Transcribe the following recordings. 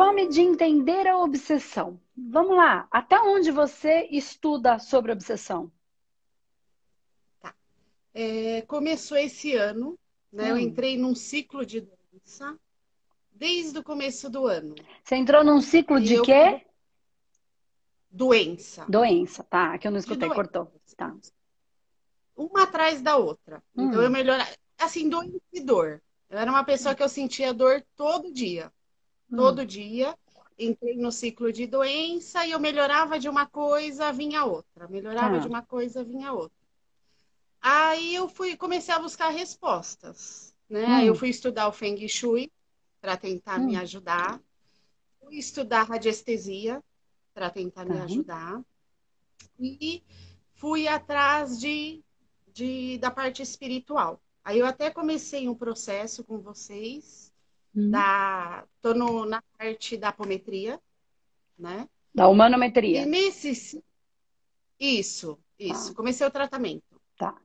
Fome de entender a obsessão. Vamos lá. Até onde você estuda sobre obsessão? Tá. É, começou esse ano, né? Hum. Eu entrei num ciclo de doença desde o começo do ano. Você entrou num ciclo e de eu... quê? Doença. Doença, tá. Que eu não escutei, cortou. Tá. Uma atrás da outra. Hum. Então eu melhorei. Assim, doença e dor. Eu era uma pessoa que eu sentia dor todo dia. Hum. Todo dia. Entrei no ciclo de doença e eu melhorava de uma coisa, vinha outra. Melhorava ah. de uma coisa, vinha outra. Aí eu fui, comecei a buscar respostas. Né? Hum. Eu fui estudar o Feng Shui para tentar hum. me ajudar. Fui estudar radiestesia para tentar me ajudar. E fui atrás de, de, da parte espiritual. Aí eu até comecei um processo com vocês. Hum. Da, tô no, na parte da apometria, né? Da humanometria. E nesse. Isso, isso. Tá. Comecei o tratamento. Tá.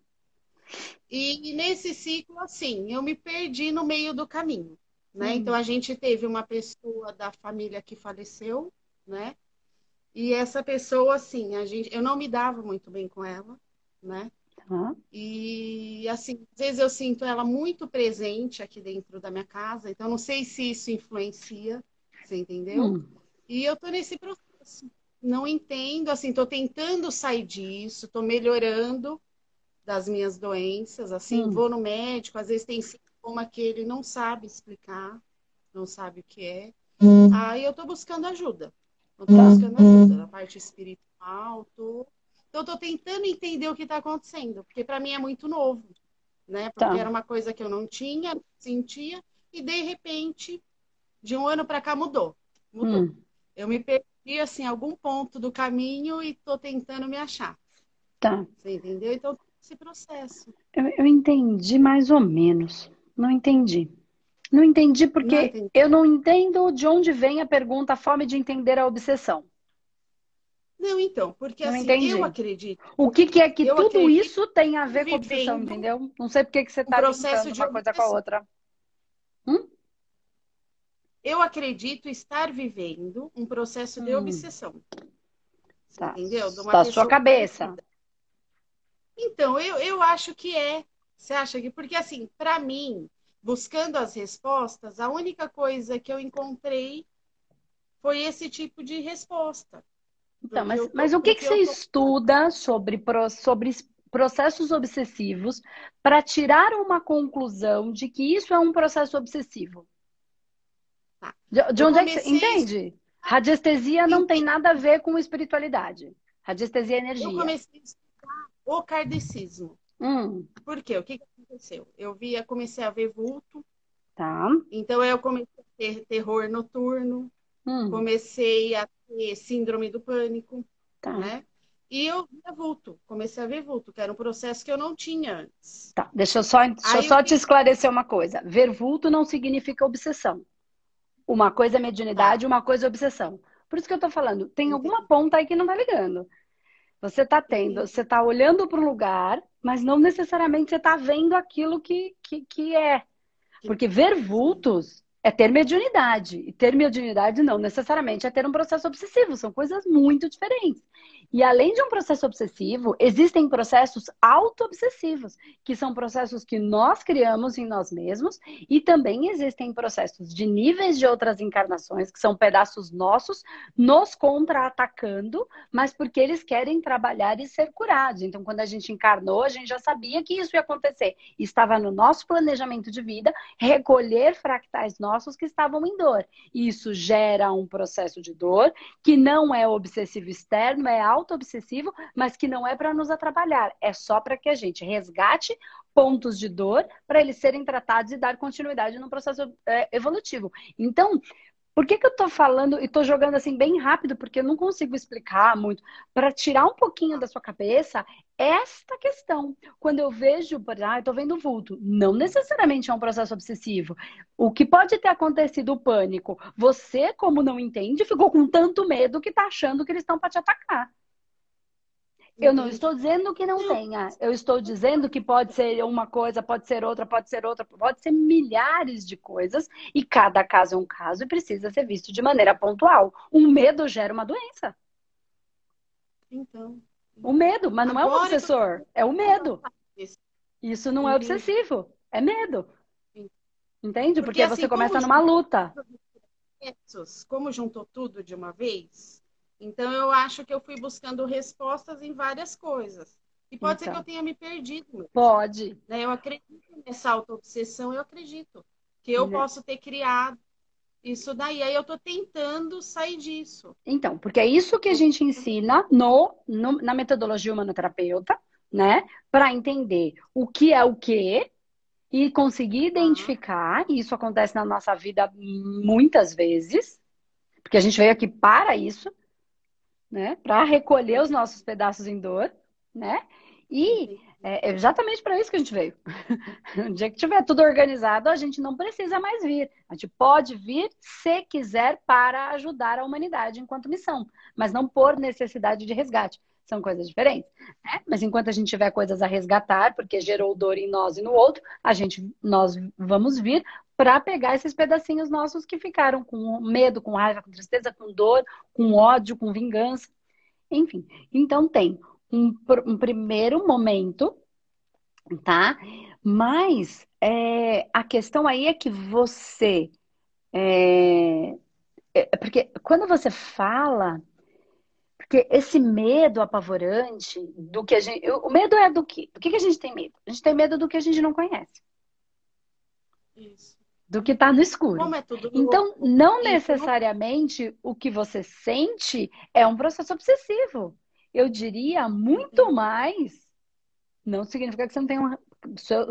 E, e nesse ciclo, assim, eu me perdi no meio do caminho né? Hum. Então a gente teve uma pessoa da família que faleceu, né? E essa pessoa, assim, a gente, eu não me dava muito bem com ela, né? Uhum. E assim, às vezes eu sinto ela muito presente aqui dentro da minha casa, então não sei se isso influencia, você entendeu? Uhum. E eu tô nesse processo. Não entendo, assim, tô tentando sair disso, tô melhorando das minhas doenças, assim, uhum. vou no médico, às vezes tem sintoma que ele não sabe explicar, não sabe o que é. Hum. Aí eu tô buscando ajuda. Eu tô buscando ajuda na parte espiritual, tô... Então eu tô tentando entender o que está acontecendo, porque para mim é muito novo, né? Porque tá. era uma coisa que eu não tinha, não sentia, e de repente, de um ano para cá mudou. Mudou. Hum. Eu me perdi assim, em algum ponto do caminho e tô tentando me achar. Tá. Você entendeu? Então, esse processo. Eu, eu entendi mais ou menos. Não entendi. Não entendi porque não entendi. eu não entendo de onde vem a pergunta fome de entender a obsessão. Não, então, porque não assim, entendi. eu acredito. O que, que é que tudo isso tem a ver com obsessão, entendeu? Não sei porque que você está processo de uma coisa com a outra. Hum? Eu acredito estar vivendo um processo de hum. obsessão. Tá. Entendeu? Da sua cabeça. Então, eu, eu acho que é. Você acha que. Porque, assim, para mim, buscando as respostas, a única coisa que eu encontrei foi esse tipo de resposta. Então, mas, mas o que, que você tô... estuda sobre, sobre processos obsessivos para tirar uma conclusão de que isso é um processo obsessivo? Tá. De, de onde comecei... é que você entende? Radiestesia não tem nada a ver com espiritualidade. Radiestesia é energia. Eu comecei a estudar o kardecismo. Hum. Por quê? O que, que aconteceu? Eu via, comecei a ver vulto. Tá. Então eu comecei a ter terror noturno. Hum. Comecei a ter síndrome do pânico. Tá. Né? E eu via vulto, comecei a ver vulto, que era um processo que eu não tinha antes. Tá, deixa eu só, deixa eu só te esclarecer uma coisa. Ver vulto não significa obsessão. Uma coisa é mediunidade, tá. uma coisa é obsessão. Por isso que eu tô falando, tem alguma ponta aí que não tá ligando. Você está tendo, você está olhando para um lugar, mas não necessariamente você está vendo aquilo que, que, que é. Porque ver vultos é ter mediunidade. E ter mediunidade não necessariamente é ter um processo obsessivo. São coisas muito diferentes. E além de um processo obsessivo, existem processos auto-obsessivos, que são processos que nós criamos em nós mesmos, e também existem processos de níveis de outras encarnações, que são pedaços nossos, nos contra-atacando, mas porque eles querem trabalhar e ser curados. Então, quando a gente encarnou, a gente já sabia que isso ia acontecer. Estava no nosso planejamento de vida recolher fractais nossos que estavam em dor. Isso gera um processo de dor que não é obsessivo externo, é auto auto-obsessivo, mas que não é para nos atrapalhar, é só para que a gente resgate pontos de dor para eles serem tratados e dar continuidade no processo é, evolutivo. Então, por que, que eu estou falando e estou jogando assim bem rápido, porque eu não consigo explicar muito, para tirar um pouquinho da sua cabeça esta questão. Quando eu vejo, ah, estou vendo vulto, não necessariamente é um processo obsessivo. O que pode ter acontecido o pânico? Você, como não entende, ficou com tanto medo que está achando que eles estão para te atacar. Eu não estou dizendo que não tenha. Eu estou dizendo que pode ser uma coisa, pode ser outra, pode ser outra, pode ser milhares de coisas e cada caso é um caso e precisa ser visto de maneira pontual. Um medo gera uma doença. Então. O medo, mas não é o obsessor, é o medo. Isso não é obsessivo, é medo. Entende? Porque, Porque assim, você começa numa luta. Como juntou tudo de uma vez, então eu acho que eu fui buscando respostas em várias coisas. E pode então, ser que então. eu tenha me perdido. Mesmo. Pode. Né? Eu acredito nessa auto-obsessão, eu acredito. Que eu né? posso ter criado isso daí. Aí eu tô tentando sair disso. Então, porque é isso que a gente ensina no, no na metodologia humanoterapeuta, né? Para entender o que é o que e conseguir identificar, e isso acontece na nossa vida muitas vezes, porque a gente veio aqui para isso, né? Para recolher os nossos pedaços em dor, né? E é exatamente para isso que a gente veio. o dia que tiver tudo organizado, a gente não precisa mais vir. A gente pode vir se quiser para ajudar a humanidade enquanto missão, mas não por necessidade de resgate são coisas diferentes. Né? Mas enquanto a gente tiver coisas a resgatar, porque gerou dor em nós e no outro, a gente, nós vamos vir para pegar esses pedacinhos nossos que ficaram com medo, com raiva, com tristeza, com dor, com ódio, com vingança, enfim. Então tem um, um primeiro momento, tá? Mas é, a questão aí é que você é, é, porque quando você fala porque esse medo apavorante do que a gente. O medo é do quê? Do que a gente tem medo? A gente tem medo do que a gente não conhece. Isso. Do que está no escuro. É então, não necessariamente o que você sente é um processo obsessivo. Eu diria muito mais. Não significa que você não tenha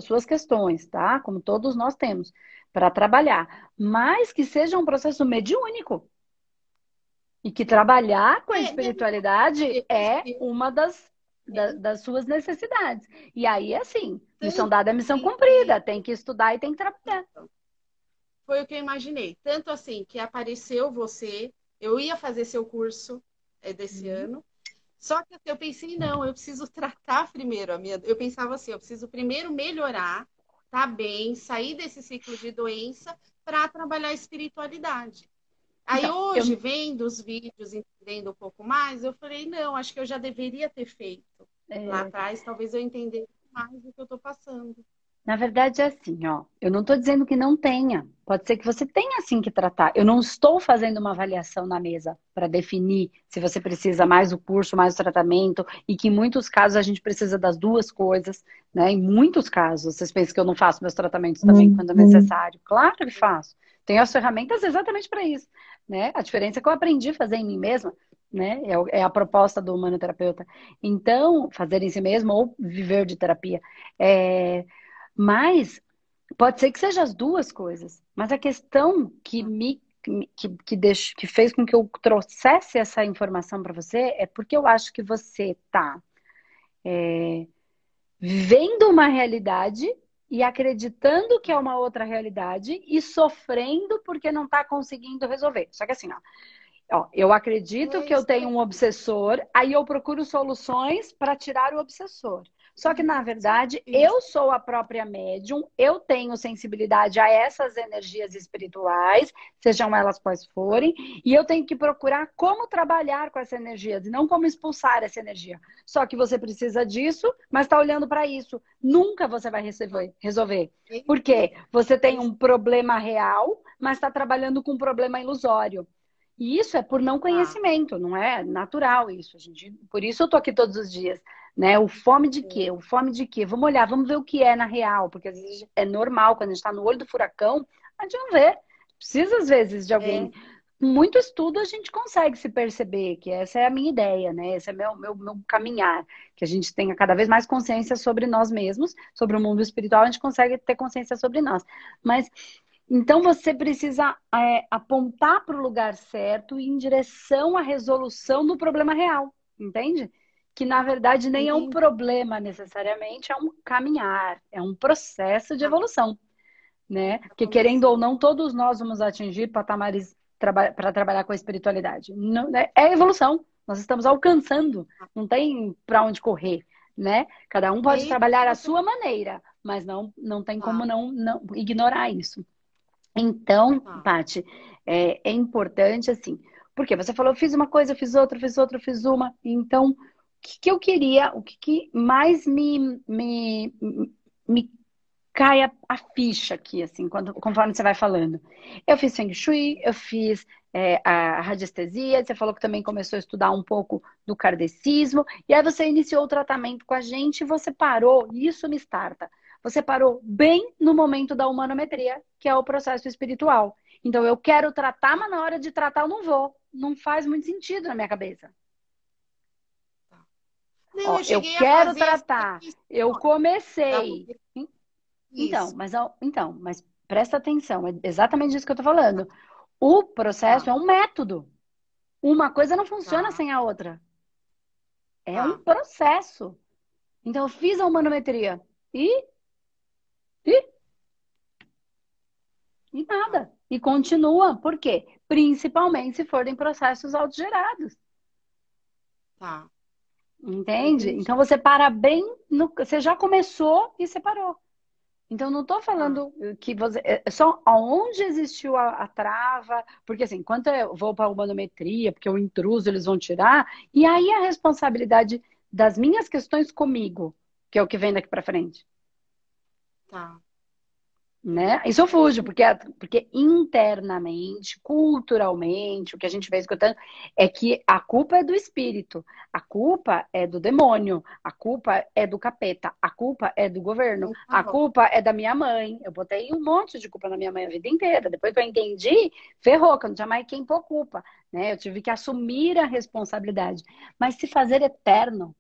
suas questões, tá? Como todos nós temos, para trabalhar. Mas que seja um processo mediúnico. E que trabalhar com a é, espiritualidade é uma das, da, das suas necessidades. E aí, assim, missão dada é missão cumprida. Tem que estudar e tem que trabalhar. Foi o que eu imaginei. Tanto assim, que apareceu você, eu ia fazer seu curso é, desse uhum. ano. Só que eu pensei, não, eu preciso tratar primeiro a minha. Eu pensava assim, eu preciso primeiro melhorar, tá bem, sair desse ciclo de doença para trabalhar a espiritualidade. Aí então, hoje, eu... vendo os vídeos, entendendo um pouco mais, eu falei, não, acho que eu já deveria ter feito. É... Lá atrás, talvez eu entendesse mais do que eu estou passando. Na verdade é assim, ó. Eu não estou dizendo que não tenha. Pode ser que você tenha assim que tratar. Eu não estou fazendo uma avaliação na mesa para definir se você precisa mais o curso, mais o tratamento, e que em muitos casos a gente precisa das duas coisas, né? Em muitos casos, vocês pensam que eu não faço meus tratamentos também uhum. quando é necessário. Claro que faço. Tenho as ferramentas exatamente para isso né? A diferença é que eu aprendi a fazer em mim mesma, né? É, é a proposta do humanoterapeuta. Então, fazer em si mesmo ou viver de terapia. É... Mas pode ser que seja as duas coisas. Mas a questão que me que, que, deixo, que fez com que eu trouxesse essa informação para você é porque eu acho que você está é, vendo uma realidade e acreditando que é uma outra realidade e sofrendo porque não está conseguindo resolver. Só que assim, ó, ó eu acredito que eu tenho um obsessor, aí eu procuro soluções para tirar o obsessor. Só que, na verdade, eu sou a própria médium, eu tenho sensibilidade a essas energias espirituais, sejam elas quais forem, e eu tenho que procurar como trabalhar com essa energia, e não como expulsar essa energia. Só que você precisa disso, mas está olhando para isso. Nunca você vai resolver. Por quê? Você tem um problema real, mas está trabalhando com um problema ilusório. E isso é por não conhecimento, não é natural isso, gente. Por isso eu tô aqui todos os dias né? O fome de quê? O fome de quê? Vamos olhar, vamos ver o que é na real, porque às vezes é normal, quando a gente está no olho do furacão, a gente não vê. Precisa, às vezes, de alguém. É. Com muito estudo, a gente consegue se perceber, que essa é a minha ideia, né? Esse é meu, meu, meu caminhar, que a gente tenha cada vez mais consciência sobre nós mesmos, sobre o mundo espiritual, a gente consegue ter consciência sobre nós. Mas então você precisa é, apontar para o lugar certo e em direção à resolução do problema real, entende? Que na verdade nem é um problema necessariamente, é um caminhar, é um processo de evolução, né? Porque querendo ou não, todos nós vamos atingir patamares para trabalhar com a espiritualidade. Não, né? É evolução, Nós estamos alcançando, não tem para onde correr, né? Cada um pode trabalhar a sua maneira, mas não, não tem como ah. não, não ignorar isso. Então, ah. Paty, é, é importante assim, porque você falou, eu fiz uma coisa, eu fiz outra, eu fiz outra, eu fiz uma. Então, que, que eu queria, o que, que mais me, me, me cai a, a, ficha aqui, assim, quando, conforme você vai falando. Eu fiz Feng Shui, eu fiz é, a radiestesia, você falou que também começou a estudar um pouco do kardecismo, e aí você iniciou o tratamento com a gente e você parou, isso me starta. Você parou bem no momento da humanometria, que é o processo espiritual. Então, eu quero tratar, mas na hora de tratar eu não vou. Não faz muito sentido na minha cabeça. Não, Ó, eu, eu quero tratar. Eu comecei. Tá então, mas então, mas presta atenção, é exatamente isso que eu tô falando. O processo ah. é um método. Uma coisa não funciona ah. sem a outra. É ah. um processo. Então, eu fiz a humanometria e. E. E nada. E continua. Por quê? Principalmente se forem processos autogerados. Tá. Entende? Então você para bem no. Você já começou e separou. Então, não estou falando ah. que você. É, é só aonde existiu a, a, trava, porque assim, quando eu vou para a humanometria, porque o intruso eles vão tirar, e aí a responsabilidade das minhas questões comigo, que é o que vem daqui para frente. Tá. Né? Isso eu fujo, porque, porque internamente, culturalmente, o que a gente vem escutando é que a culpa é do espírito, a culpa é do demônio, a culpa é do capeta, a culpa é do governo, a culpa é da minha mãe. Eu botei um monte de culpa na minha mãe a vida inteira. Depois que eu entendi, ferrou, que eu não tinha mais quem pôr culpa. Né? Eu tive que assumir a responsabilidade. Mas se fazer eterno,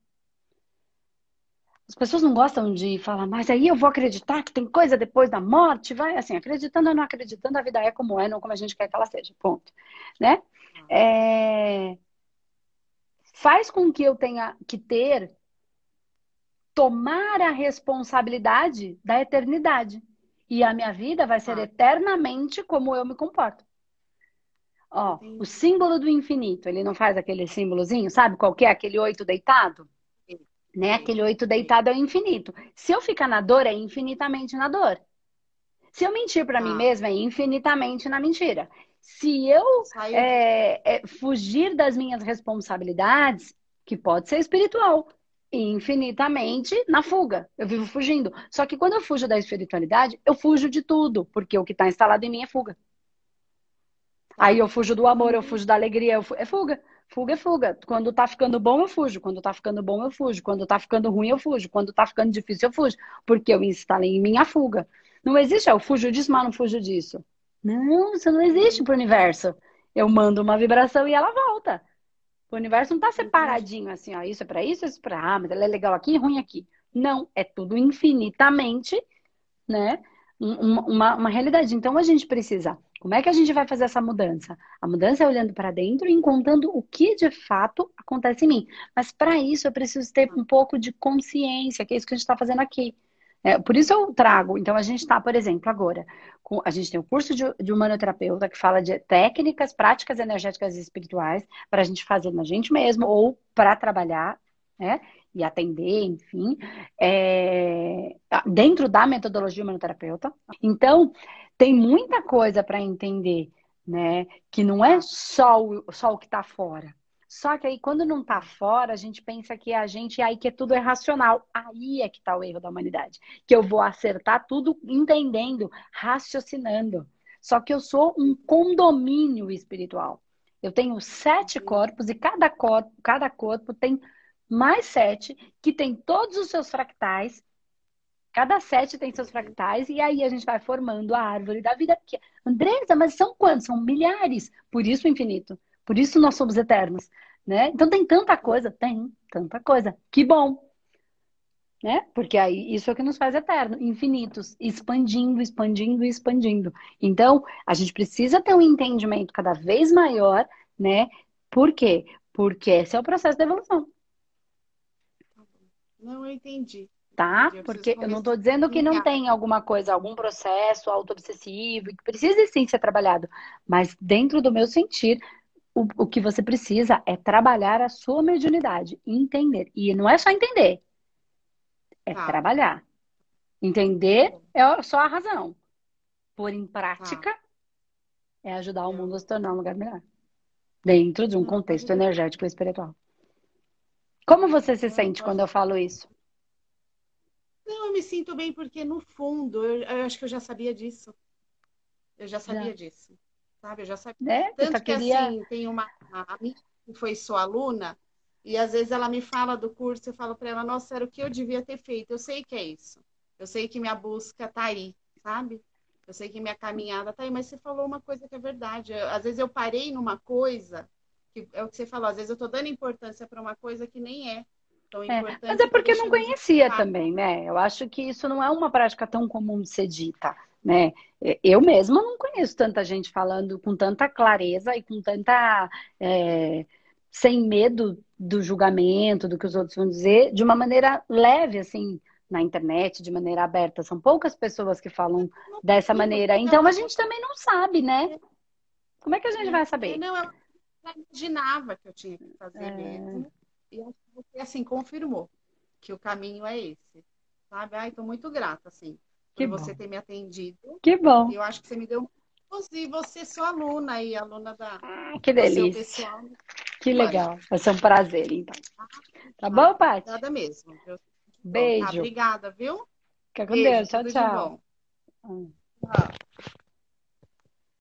as pessoas não gostam de falar, mas aí eu vou acreditar que tem coisa depois da morte, vai assim, acreditando ou não acreditando, a vida é como é, não como a gente quer que ela seja, ponto, né? É... Faz com que eu tenha que ter, tomar a responsabilidade da eternidade. E a minha vida vai ser ah. eternamente como eu me comporto. Ó, o símbolo do infinito, ele não faz aquele símbolozinho, sabe qual que é? Aquele oito deitado? Né? Aquele oito deitado é o infinito. Se eu ficar na dor, é infinitamente na dor. Se eu mentir para ah. mim mesma, é infinitamente na mentira. Se eu é, é, fugir das minhas responsabilidades, que pode ser espiritual, infinitamente na fuga. Eu vivo fugindo. Só que quando eu fujo da espiritualidade, eu fujo de tudo, porque o que está instalado em mim é fuga. Aí eu fujo do amor, eu fujo da alegria, é fuga. Fuga é fuga. Quando tá ficando bom, eu fujo. Quando tá ficando bom, eu fujo. Quando tá ficando ruim, eu fujo. Quando tá ficando difícil, eu fujo. Porque eu instalei em mim a fuga. Não existe, eu fujo disso, mas não fujo disso. Não, isso não existe pro universo. Eu mando uma vibração e ela volta. O universo não tá separadinho assim, ó. Isso é pra isso, isso é pra. Ah, mas ela é legal aqui e ruim aqui. Não, é tudo infinitamente, né? Uma, uma realidade. Então a gente precisa como é que a gente vai fazer essa mudança? A mudança é olhando para dentro e encontrando o que de fato acontece em mim. Mas para isso eu preciso ter um pouco de consciência, que é isso que a gente está fazendo aqui. É, por isso eu trago. Então, a gente está, por exemplo, agora, com, a gente tem o curso de, de humanoterapeuta que fala de técnicas, práticas energéticas e espirituais para a gente fazer na gente mesmo ou para trabalhar, né? E atender, enfim, é, dentro da metodologia humanoterapeuta. Então, tem muita coisa para entender, né? Que não é só o, só o que está fora. Só que aí, quando não está fora, a gente pensa que é a gente, aí que é tudo é racional. Aí é que está o erro da humanidade. Que eu vou acertar tudo entendendo, raciocinando. Só que eu sou um condomínio espiritual. Eu tenho sete corpos e cada corpo, cada corpo tem mais sete, que tem todos os seus fractais Cada sete tem seus fractais e aí a gente vai formando a árvore da vida. Que... Andresa, mas são quantos? São milhares. Por isso o infinito. Por isso nós somos eternos. Né? Então tem tanta coisa, tem tanta coisa. Que bom. Né? Porque aí isso é o que nos faz eterno, infinitos, expandindo, expandindo expandindo. Então, a gente precisa ter um entendimento cada vez maior, né? Por quê? Porque esse é o processo da evolução. Não, eu entendi tá? Porque eu não estou dizendo que não tem alguma coisa, algum processo auto-obsessivo que precisa sim ser trabalhado, mas dentro do meu sentir, o, o que você precisa é trabalhar a sua mediunidade, entender. E não é só entender, é ah. trabalhar. Entender é só a razão. Pôr em prática ah. é ajudar o mundo a se tornar um lugar melhor. Dentro de um contexto energético e espiritual. Como você se sente quando eu falo isso? Não, eu me sinto bem porque, no fundo, eu, eu acho que eu já sabia disso. Eu já sabia já. disso. Sabe? Eu já sabia. É, Tanto que, queria... assim, tem uma amiga que foi sua aluna, e às vezes ela me fala do curso, eu falo para ela, nossa, era o que eu devia ter feito. Eu sei que é isso. Eu sei que minha busca tá aí, sabe? Eu sei que minha caminhada tá aí, mas você falou uma coisa que é verdade. Eu, às vezes eu parei numa coisa, que é o que você falou, às vezes eu tô dando importância para uma coisa que nem é tão é, importante. Mas é porque não conhecia também, né? Eu acho que isso não é uma prática tão comum de ser dita, né? Eu mesma não conheço tanta gente falando com tanta clareza e com tanta. É, sem medo do julgamento, do que os outros vão dizer, de uma maneira leve, assim, na internet, de maneira aberta. São poucas pessoas que falam dessa maneira. Então a gente também não sabe, né? Como é que a gente vai saber? Não, eu imaginava que eu tinha que fazer é... mesmo. E você, assim, confirmou que o caminho é esse. Sabe? Ai, tô muito grata, assim, que por bom. você ter me atendido. Que bom. Eu acho que você me deu e você sua aluna aí, aluna da. Ah, que delícia. Pessoal. Que legal. Vai ser um prazer, então. Tá bom, Paty? Nada mesmo. Eu... Beijo. Tá, obrigada, viu? Fica com Beijo, Deus. Tchau, tchau. Tchau.